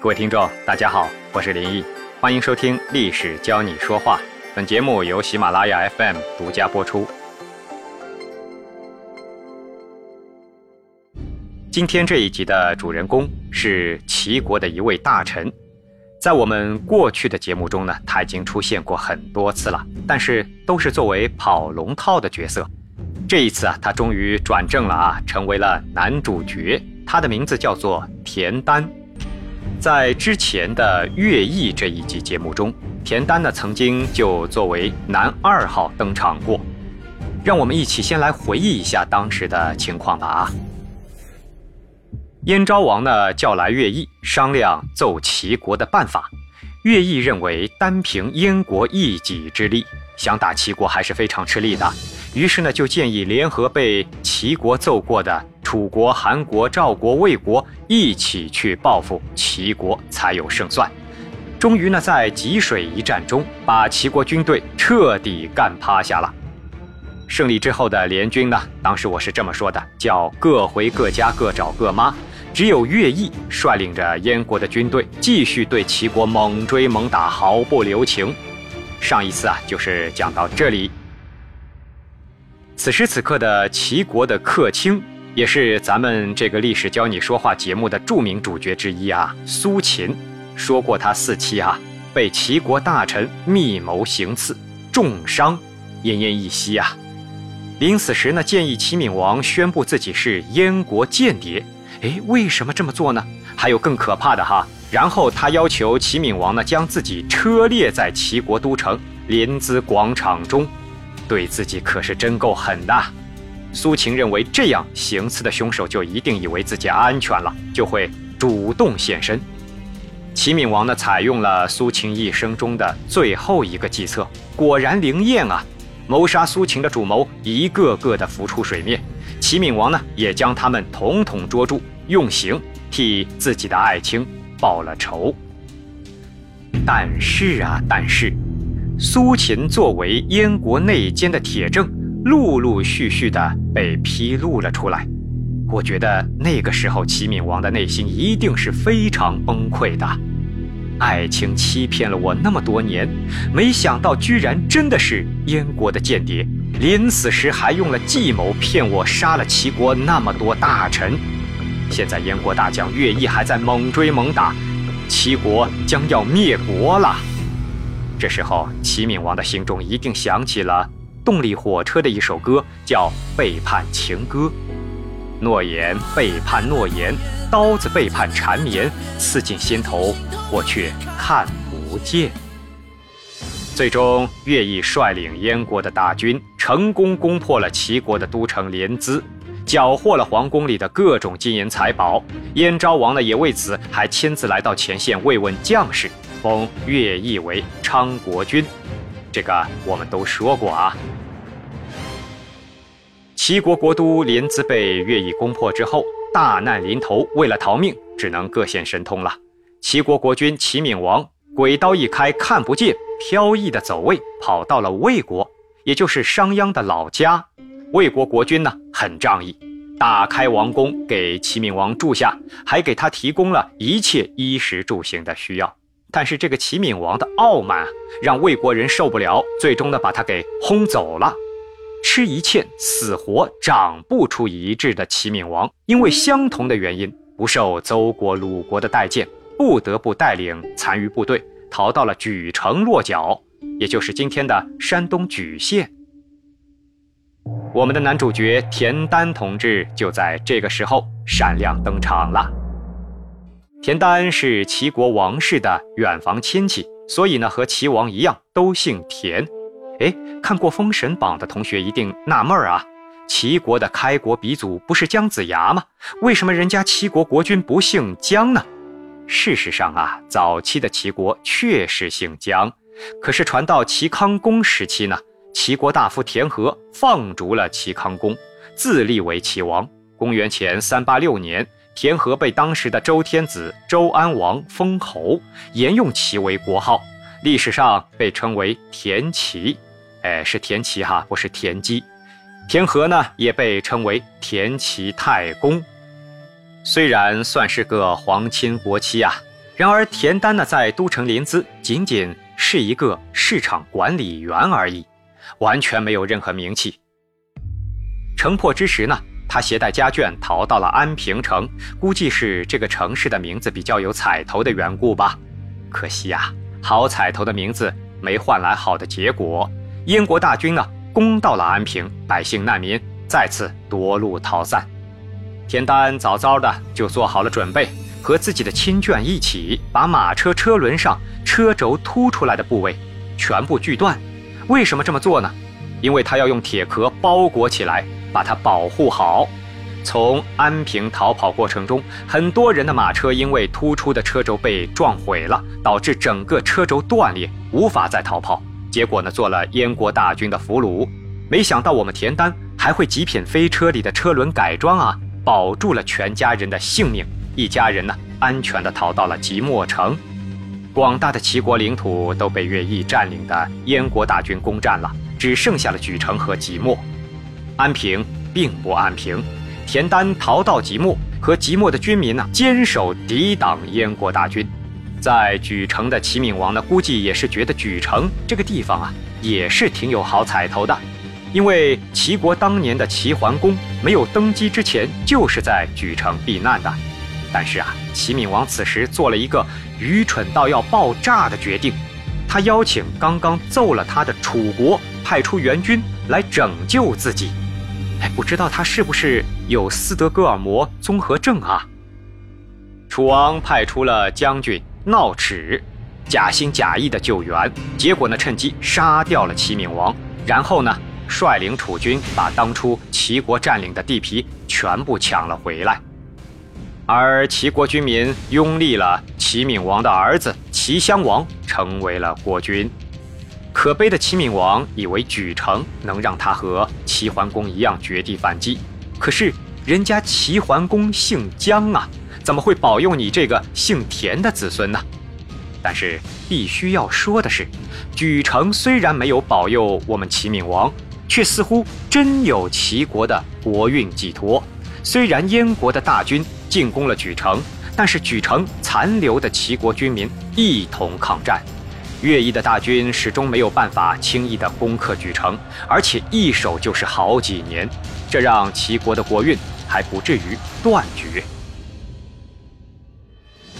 各位听众，大家好，我是林毅，欢迎收听《历史教你说话》。本节目由喜马拉雅 FM 独家播出。今天这一集的主人公是齐国的一位大臣，在我们过去的节目中呢，他已经出现过很多次了，但是都是作为跑龙套的角色。这一次啊，他终于转正了啊，成为了男主角。他的名字叫做田丹。在之前的乐毅这一集节目中，田丹呢曾经就作为男二号登场过。让我们一起先来回忆一下当时的情况吧啊！燕昭王呢叫来乐毅商量奏齐国的办法。乐毅认为单凭燕国一己之力想打齐国还是非常吃力的，于是呢就建议联合被齐国揍过的。楚国、韩国、赵国、魏国一起去报复齐国，才有胜算。终于呢，在济水一战中，把齐国军队彻底干趴下了。胜利之后的联军呢，当时我是这么说的，叫各回各家，各找各妈。只有乐毅率领着燕国的军队，继续对齐国猛追猛打，毫不留情。上一次啊，就是讲到这里。此时此刻的齐国的客卿。也是咱们这个历史教你说话节目的著名主角之一啊，苏秦说过他四妻啊被齐国大臣密谋行刺，重伤，奄奄一息啊。临死时呢，建议齐闵王宣布自己是燕国间谍。哎，为什么这么做呢？还有更可怕的哈。然后他要求齐闵王呢，将自己车裂在齐国都城临淄广场中，对自己可是真够狠的。苏秦认为，这样行刺的凶手就一定以为自己安全了，就会主动现身。齐闵王呢，采用了苏秦一生中的最后一个计策，果然灵验啊！谋杀苏秦的主谋一个个的浮出水面，齐闵王呢，也将他们统统捉住，用刑替自己的爱卿报了仇。但是啊，但是，苏秦作为燕国内奸的铁证。陆陆续续的被披露了出来，我觉得那个时候齐闵王的内心一定是非常崩溃的。爱卿欺骗了我那么多年，没想到居然真的是燕国的间谍，临死时还用了计谋骗我杀了齐国那么多大臣。现在燕国大将乐毅还在猛追猛打，齐国将要灭国了。这时候齐闵王的心中一定想起了。动力火车的一首歌叫《背叛情歌》，诺言背叛诺言，刀子背叛缠绵，刺进心头，我却看不见。最终，乐毅率领燕国的大军，成功攻破了齐国的都城临淄，缴获了皇宫里的各种金银财宝。燕昭王呢，也为此还亲自来到前线慰问将士，封乐毅为昌国君。这个我们都说过啊。齐国国都临淄被乐毅攻破之后，大难临头，为了逃命，只能各显神通了。齐国国君齐闵王鬼刀一开，看不见，飘逸的走位，跑到了魏国，也就是商鞅的老家。魏国国君呢，很仗义，打开王宫给齐闵王住下，还给他提供了一切衣食住行的需要。但是这个齐闵王的傲慢让魏国人受不了，最终呢把他给轰走了。吃一堑，死活长不出一智的齐闵王，因为相同的原因，不受邹国、鲁国的待见，不得不带领残余部队逃到了莒城落脚，也就是今天的山东莒县。我们的男主角田丹同志就在这个时候闪亮登场了。田丹是齐国王室的远房亲戚，所以呢，和齐王一样都姓田。哎，看过《封神榜》的同学一定纳闷儿啊，齐国的开国鼻祖不是姜子牙吗？为什么人家齐国国君不姓姜呢？事实上啊，早期的齐国确实姓姜，可是传到齐康公时期呢，齐国大夫田和放逐了齐康公，自立为齐王。公元前三八六年。田和被当时的周天子周安王封侯，沿用其为国号，历史上被称为田齐。哎，是田齐哈，不是田姬。田和呢，也被称为田齐太公。虽然算是个皇亲国戚啊，然而田丹呢，在都城临淄仅仅是一个市场管理员而已，完全没有任何名气。城破之时呢，他携带家眷逃到了安平城，估计是这个城市的名字比较有彩头的缘故吧。可惜呀，好彩头的名字没换来好的结果。燕国大军呢，攻到了安平，百姓难民再次夺路逃散。田丹早早的就做好了准备。和自己的亲眷一起，把马车车轮上车轴凸出来的部位全部锯断。为什么这么做呢？因为他要用铁壳包裹起来，把它保护好。从安平逃跑过程中，很多人的马车因为突出的车轴被撞毁了，导致整个车轴断裂，无法再逃跑。结果呢，做了燕国大军的俘虏。没想到我们田丹还会极品飞车里的车轮改装啊，保住了全家人的性命。一家人呢，安全地逃到了即墨城。广大的齐国领土都被乐毅占领的燕国大军攻占了，只剩下了莒城和即墨。安平并不安平，田丹逃到即墨，和即墨的军民呢坚守抵挡燕国大军。在莒城的齐闵王呢，估计也是觉得莒城这个地方啊，也是挺有好彩头的，因为齐国当年的齐桓公没有登基之前，就是在莒城避难的。但是啊，齐闵王此时做了一个愚蠢到要爆炸的决定，他邀请刚刚揍了他的楚国派出援军来拯救自己。哎，不知道他是不是有斯德哥尔摩综合症啊？楚王派出了将军闹齿，假心假意的救援，结果呢，趁机杀掉了齐闵王，然后呢，率领楚军把当初齐国占领的地皮全部抢了回来。而齐国军民拥立了齐闵王的儿子齐襄王成为了国君。可悲的齐闵王以为莒城能让他和齐桓公一样绝地反击，可是人家齐桓公姓姜啊，怎么会保佑你这个姓田的子孙呢？但是必须要说的是，莒城虽然没有保佑我们齐闵王，却似乎真有齐国的国运寄托。虽然燕国的大军。进攻了莒城，但是莒城残留的齐国军民一同抗战，乐毅的大军始终没有办法轻易的攻克莒城，而且一守就是好几年，这让齐国的国运还不至于断绝。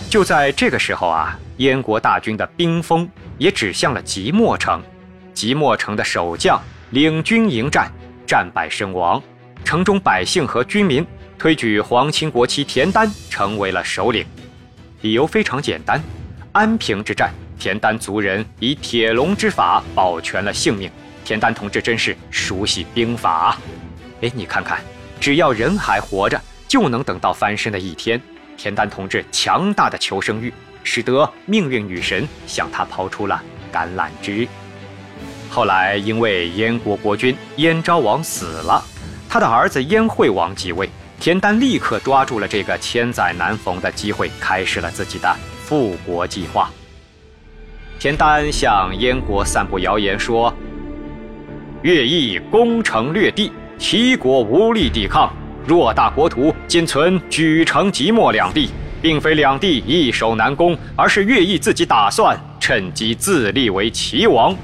就在这个时候啊，燕国大军的兵锋也指向了即墨城，即墨城的守将领军迎战，战败身亡，城中百姓和军民。推举皇亲国戚田丹成为了首领，理由非常简单：安平之战，田丹族人以铁笼之法保全了性命。田丹同志真是熟悉兵法。哎，你看看，只要人还活着，就能等到翻身的一天。田丹同志强大的求生欲，使得命运女神向他抛出了橄榄枝。后来因为燕国国君燕昭王死了，他的儿子燕惠王即位。田丹立刻抓住了这个千载难逢的机会，开始了自己的复国计划。田丹向燕国散布谣言说：“乐毅攻城略地，齐国无力抵抗。偌大国土，仅存莒城、即墨两地，并非两地易守难攻，而是乐毅自己打算趁机自立为齐王。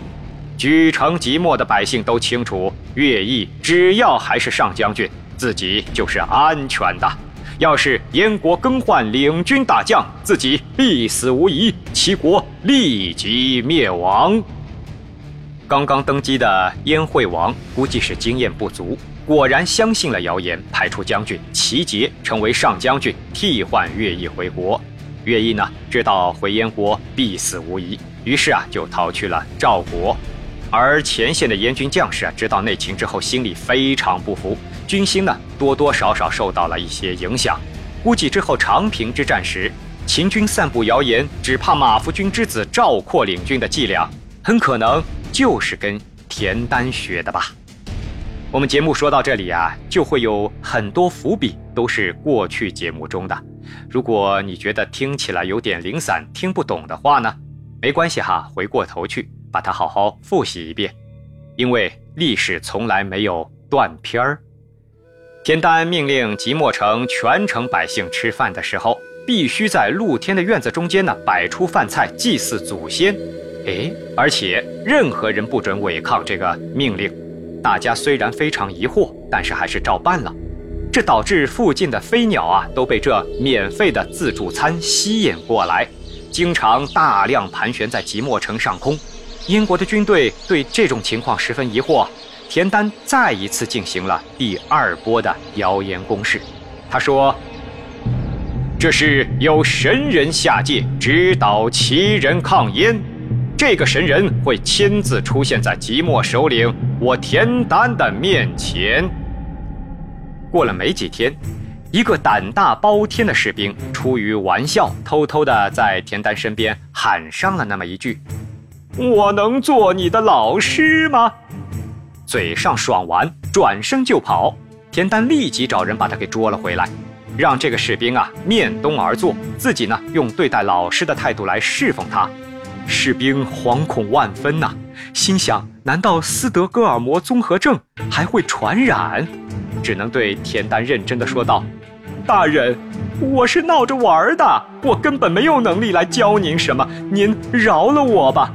莒城、即墨的百姓都清楚，乐毅只要还是上将军。”自己就是安全的。要是燕国更换领军大将，自己必死无疑，齐国立即灭亡。刚刚登基的燕惠王估计是经验不足，果然相信了谣言，派出将军齐杰成为上将军，替换乐毅回国。乐毅呢，知道回燕国必死无疑，于是啊，就逃去了赵国。而前线的燕军将士啊，知道内情之后，心里非常不服。军心呢，多多少少受到了一些影响。估计之后长平之战时，秦军散布谣言，只怕马服军之子赵括领军的伎俩，很可能就是跟田丹学的吧。我们节目说到这里啊，就会有很多伏笔，都是过去节目中的。如果你觉得听起来有点零散、听不懂的话呢，没关系哈，回过头去把它好好复习一遍，因为历史从来没有断片儿。田丹命令即墨城全城百姓吃饭的时候，必须在露天的院子中间呢摆出饭菜祭祀祖先。哎，而且任何人不准违抗这个命令。大家虽然非常疑惑，但是还是照办了。这导致附近的飞鸟啊都被这免费的自助餐吸引过来，经常大量盘旋在即墨城上空。英国的军队对这种情况十分疑惑，田丹再一次进行了第二波的谣言攻势。他说：“这是有神人下界指导齐人抗燕。”这个神人会亲自出现在即墨首领我田丹的面前。过了没几天，一个胆大包天的士兵出于玩笑，偷偷的在田丹身边喊上了那么一句：“我能做你的老师吗？”嘴上爽完，转身就跑。田丹立即找人把他给捉了回来，让这个士兵啊面东而坐，自己呢用对待老师的态度来侍奉他。士兵惶恐万分呐，心想：难道斯德哥尔摩综合症还会传染？只能对田丹认真的说道：“大人，我是闹着玩的，我根本没有能力来教您什么，您饶了我吧。”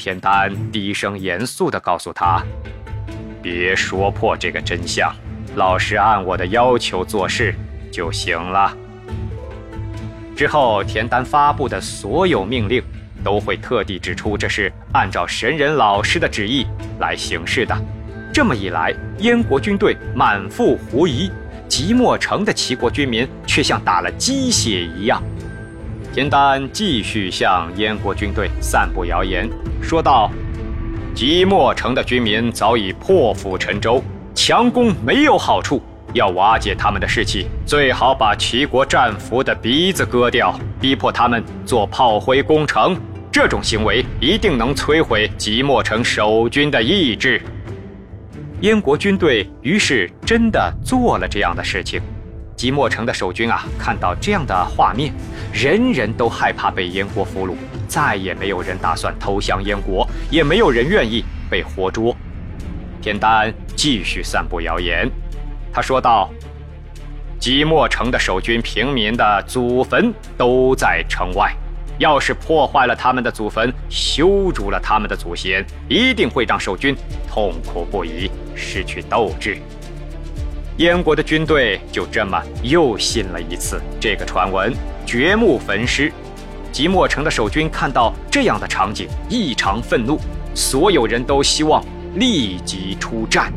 田丹低声严肃的告诉他：“别说破这个真相，老实按我的要求做事就行了。”之后，田丹发布的所有命令。都会特地指出这是按照神人老师的旨意来行事的。这么一来，燕国军队满腹狐疑，即墨城的齐国军民却像打了鸡血一样。田丹继续向燕国军队散布谣言，说道：“即墨城的军民早已破釜沉舟，强攻没有好处。要瓦解他们的士气，最好把齐国战俘的鼻子割掉，逼迫他们做炮灰攻城。”这种行为一定能摧毁即墨城守军的意志。燕国军队于是真的做了这样的事情。即墨城的守军啊，看到这样的画面，人人都害怕被燕国俘虏，再也没有人打算投降燕国，也没有人愿意被活捉。田丹继续散布谣言，他说道：“即墨城的守军平民的祖坟都在城外。”要是破坏了他们的祖坟，羞辱了他们的祖先，一定会让守军痛苦不已，失去斗志。燕国的军队就这么又信了一次这个传闻，掘墓焚尸。即墨城的守军看到这样的场景，异常愤怒，所有人都希望立即出战。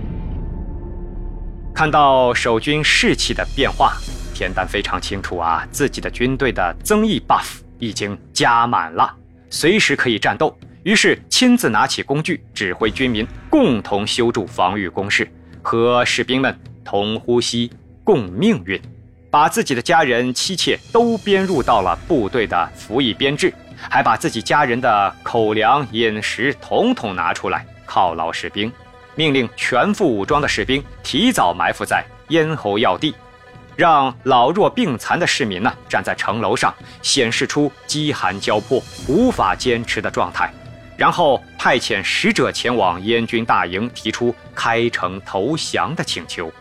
看到守军士气的变化，田丹非常清楚啊，自己的军队的增益 buff。已经加满了，随时可以战斗。于是亲自拿起工具，指挥军民共同修筑防御工事，和士兵们同呼吸、共命运，把自己的家人、妻妾都编入到了部队的服役编制，还把自己家人的口粮、饮食统统拿出来犒劳士兵。命令全副武装的士兵提早埋伏在咽喉要地。让老弱病残的市民呢站在城楼上，显示出饥寒交迫、无法坚持的状态，然后派遣使者前往燕军大营，提出开城投降的请求。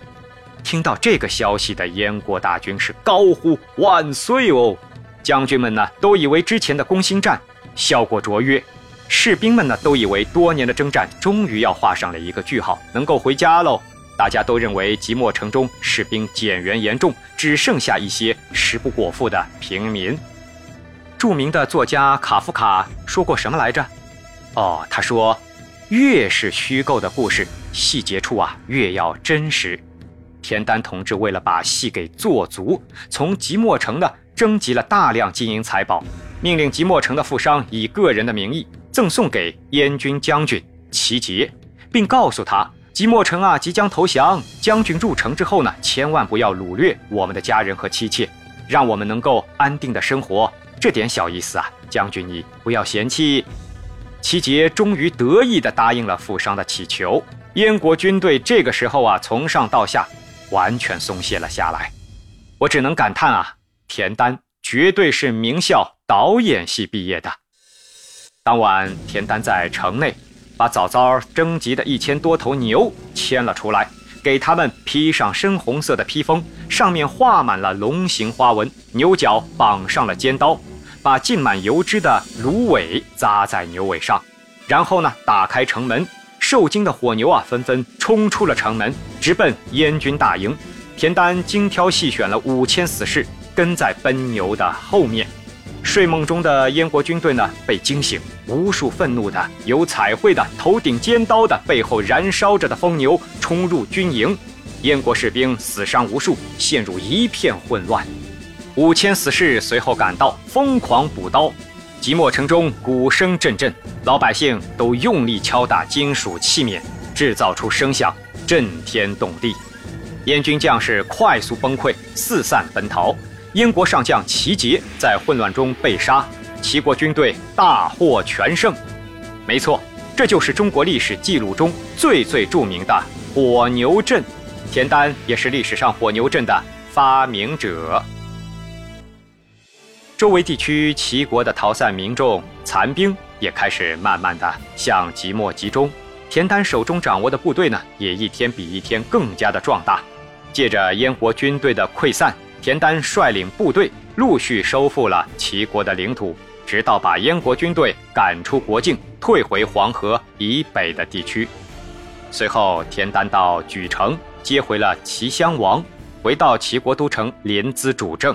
听到这个消息的燕国大军是高呼万岁哦！将军们呢都以为之前的攻心战效果卓越，士兵们呢都以为多年的征战终于要画上了一个句号，能够回家喽。大家都认为即墨城中士兵减员严重，只剩下一些食不果腹的平民。著名的作家卡夫卡说过什么来着？哦，他说：“越是虚构的故事，细节处啊越要真实。”田丹同志为了把戏给做足，从即墨城呢征集了大量金银财宝，命令即墨城的富商以个人的名义赠送给燕军将军齐杰，并告诉他。即墨城啊，即将投降。将军入城之后呢，千万不要掳掠我们的家人和妻妾，让我们能够安定的生活。这点小意思啊，将军你不要嫌弃。齐杰终于得意地答应了富商的祈求。燕国军队这个时候啊，从上到下完全松懈了下来。我只能感叹啊，田丹绝对是名校导演系毕业的。当晚，田丹在城内。把早早征集的一千多头牛牵了出来，给他们披上深红色的披风，上面画满了龙形花纹，牛角绑上了尖刀，把浸满油脂的芦苇扎在牛尾上，然后呢，打开城门，受惊的火牛啊，纷纷冲出了城门，直奔燕军大营。田丹精挑细选了五千死士，跟在奔牛的后面。睡梦中的燕国军队呢，被惊醒，无数愤怒的、有彩绘的、头顶尖刀的、背后燃烧着的疯牛冲入军营，燕国士兵死伤无数，陷入一片混乱。五千死士随后赶到，疯狂补刀。即墨城中鼓声阵阵，老百姓都用力敲打金属器皿，制造出声响，震天动地。燕军将士快速崩溃，四散奔逃。燕国上将齐杰在混乱中被杀，齐国军队大获全胜。没错，这就是中国历史记录中最最著名的火牛阵。田丹也是历史上火牛阵的发明者。周围地区齐国的逃散民众残兵也开始慢慢的向即墨集中。田丹手中掌握的部队呢，也一天比一天更加的壮大。借着燕国军队的溃散。田丹率领部队陆续收复了齐国的领土，直到把燕国军队赶出国境，退回黄河以北的地区。随后，田丹到莒城接回了齐襄王，回到齐国都城临淄主政。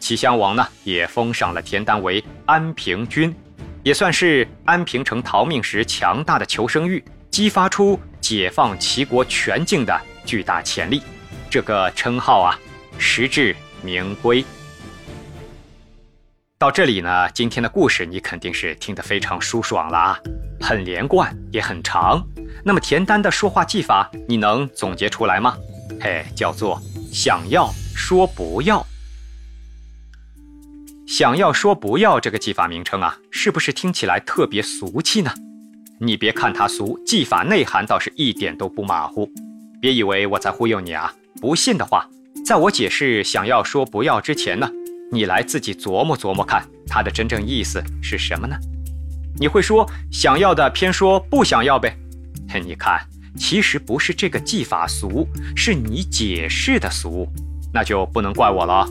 齐襄王呢，也封赏了田丹为安平君，也算是安平城逃命时强大的求生欲，激发出解放齐国全境的巨大潜力。这个称号啊，实至。名归。到这里呢，今天的故事你肯定是听得非常舒爽了啊，很连贯也很长。那么田丹的说话技法，你能总结出来吗？嘿，叫做想要说不要。想要说不要这个技法名称啊，是不是听起来特别俗气呢？你别看它俗，技法内涵倒是一点都不马虎。别以为我在忽悠你啊，不信的话。在我解释想要说不要之前呢，你来自己琢磨琢磨看，它的真正意思是什么呢？你会说想要的偏说不想要呗？嘿，你看，其实不是这个技法俗，是你解释的俗，那就不能怪我了。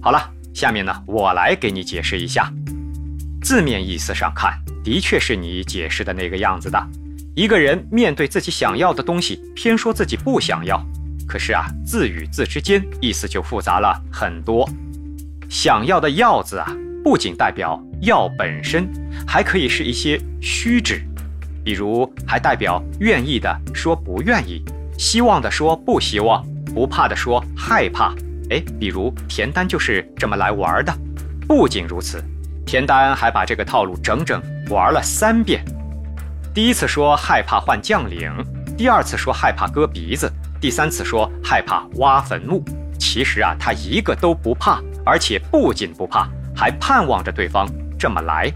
好了，下面呢，我来给你解释一下。字面意思上看，的确是你解释的那个样子的。一个人面对自己想要的东西，偏说自己不想要。可是啊，字与字之间意思就复杂了很多。想要的“要”字啊，不仅代表要本身，还可以是一些虚指，比如还代表愿意的说不愿意，希望的说不希望，不怕的说害怕。哎，比如田丹就是这么来玩的。不仅如此，田丹还把这个套路整整玩了三遍。第一次说害怕换将领，第二次说害怕割鼻子。第三次说害怕挖坟墓，其实啊，他一个都不怕，而且不仅不怕，还盼望着对方这么来。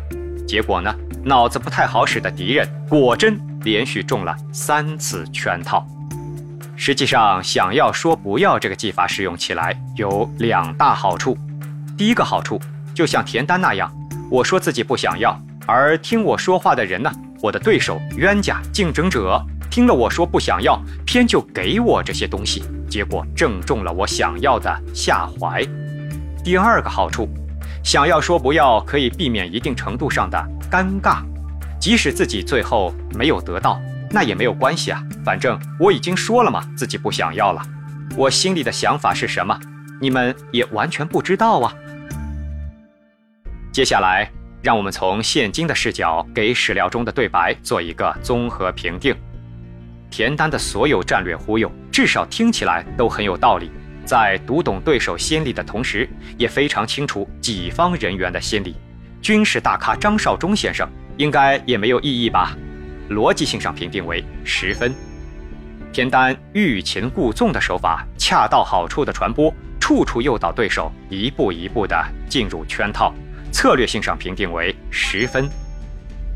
结果呢，脑子不太好使的敌人果真连续中了三次圈套。实际上，想要说不要这个技法使用起来有两大好处。第一个好处，就像田丹那样，我说自己不想要，而听我说话的人呢，我的对手、冤家、竞争者。听了我说不想要，偏就给我这些东西，结果正中了我想要的下怀。第二个好处，想要说不要，可以避免一定程度上的尴尬。即使自己最后没有得到，那也没有关系啊，反正我已经说了嘛，自己不想要了。我心里的想法是什么，你们也完全不知道啊。接下来，让我们从现今的视角，给史料中的对白做一个综合评定。田丹的所有战略忽悠，至少听起来都很有道理。在读懂对手心理的同时，也非常清楚己方人员的心理。军事大咖张绍忠先生应该也没有异议吧？逻辑性上评定为十分。田丹欲擒故纵的手法，恰到好处的传播，处处诱导对手一步一步地进入圈套。策略性上评定为十分。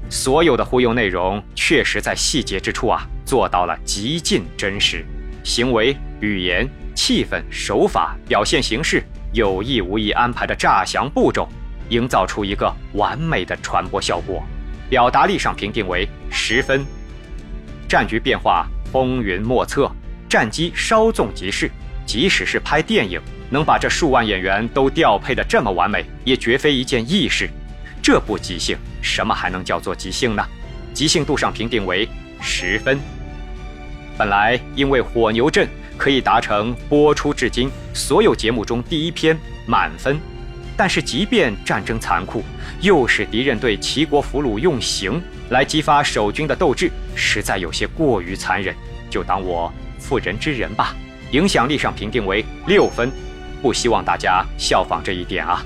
所有的忽悠内容，确实在细节之处啊。做到了极尽真实，行为、语言、气氛、手法、表现形式，有意无意安排的诈降步骤，营造出一个完美的传播效果。表达力上评定为十分。战局变化风云莫测，战机稍纵即逝。即使是拍电影，能把这数万演员都调配的这么完美，也绝非一件易事。这不即兴，什么还能叫做即兴呢？即兴度上评定为十分。本来因为火牛阵可以达成播出至今所有节目中第一篇满分，但是即便战争残酷，又使敌人对齐国俘虏用刑来激发守军的斗志，实在有些过于残忍，就当我妇人之仁吧。影响力上评定为六分，不希望大家效仿这一点啊。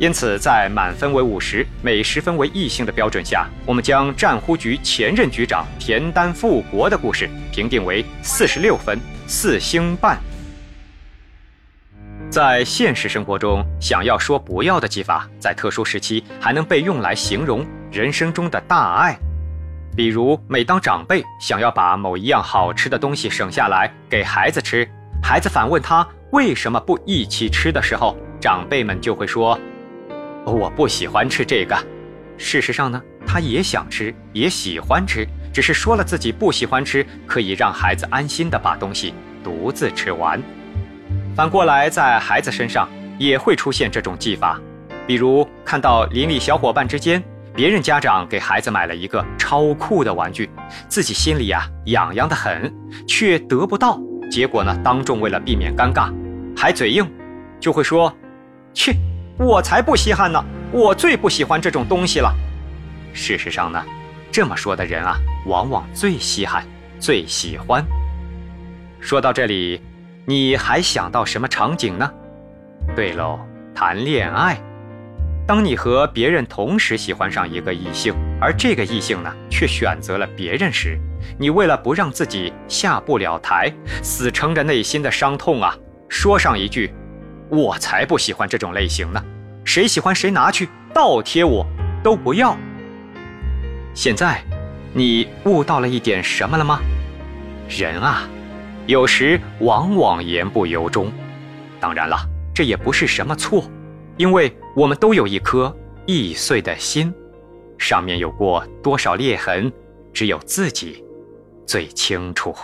因此，在满分为五十，每十分为异性的标准下，我们将战忽局前任局长田丹复国的故事评定为四十六分，四星半。在现实生活中，想要说不要的技法，在特殊时期还能被用来形容人生中的大爱。比如，每当长辈想要把某一样好吃的东西省下来给孩子吃，孩子反问他为什么不一起吃的时候，长辈们就会说：“我不喜欢吃这个。”事实上呢，他也想吃，也喜欢吃，只是说了自己不喜欢吃，可以让孩子安心的把东西独自吃完。反过来，在孩子身上也会出现这种技法，比如看到邻里小伙伴之间。别人家长给孩子买了一个超酷的玩具，自己心里呀痒痒的很，却得不到。结果呢，当众为了避免尴尬，还嘴硬，就会说：“切，我才不稀罕呢，我最不喜欢这种东西了。”事实上呢，这么说的人啊，往往最稀罕、最喜欢。说到这里，你还想到什么场景呢？对喽，谈恋爱。当你和别人同时喜欢上一个异性，而这个异性呢却选择了别人时，你为了不让自己下不了台，死撑着内心的伤痛啊，说上一句：“我才不喜欢这种类型呢，谁喜欢谁拿去倒贴我，都不要。”现在，你悟到了一点什么了吗？人啊，有时往往言不由衷。当然了，这也不是什么错。因为我们都有一颗易碎的心，上面有过多少裂痕，只有自己最清楚。